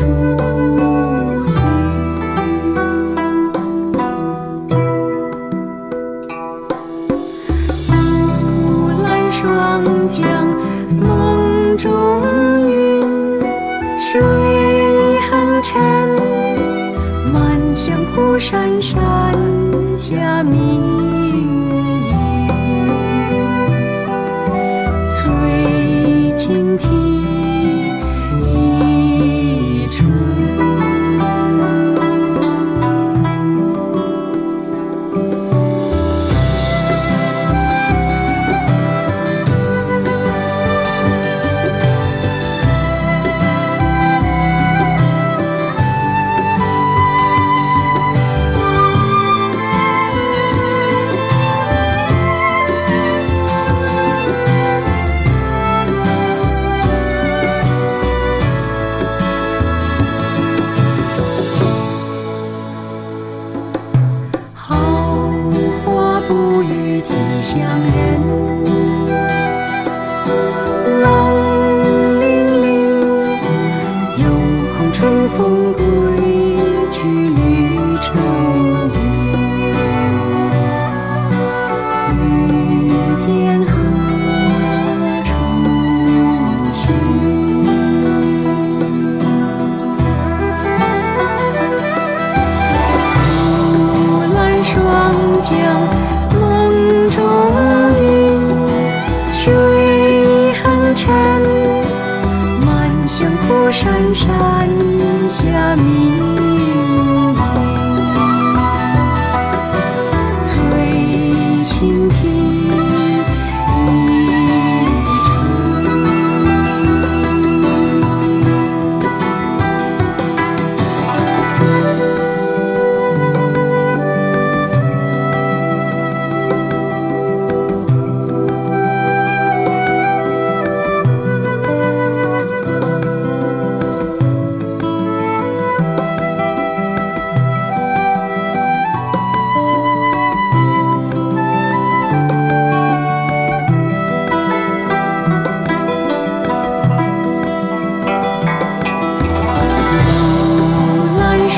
初雪，乌兰霜降，梦中云，水横沉，满香铺山山下明。梦中云水横沉，满香蒲山山。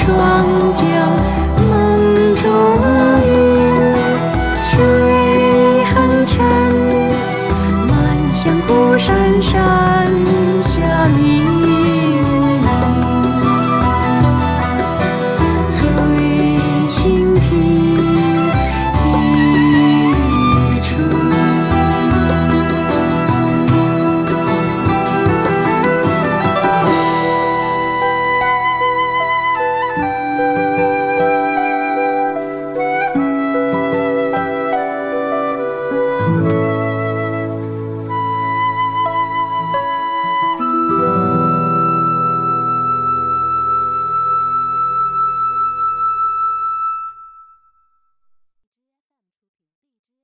霜剑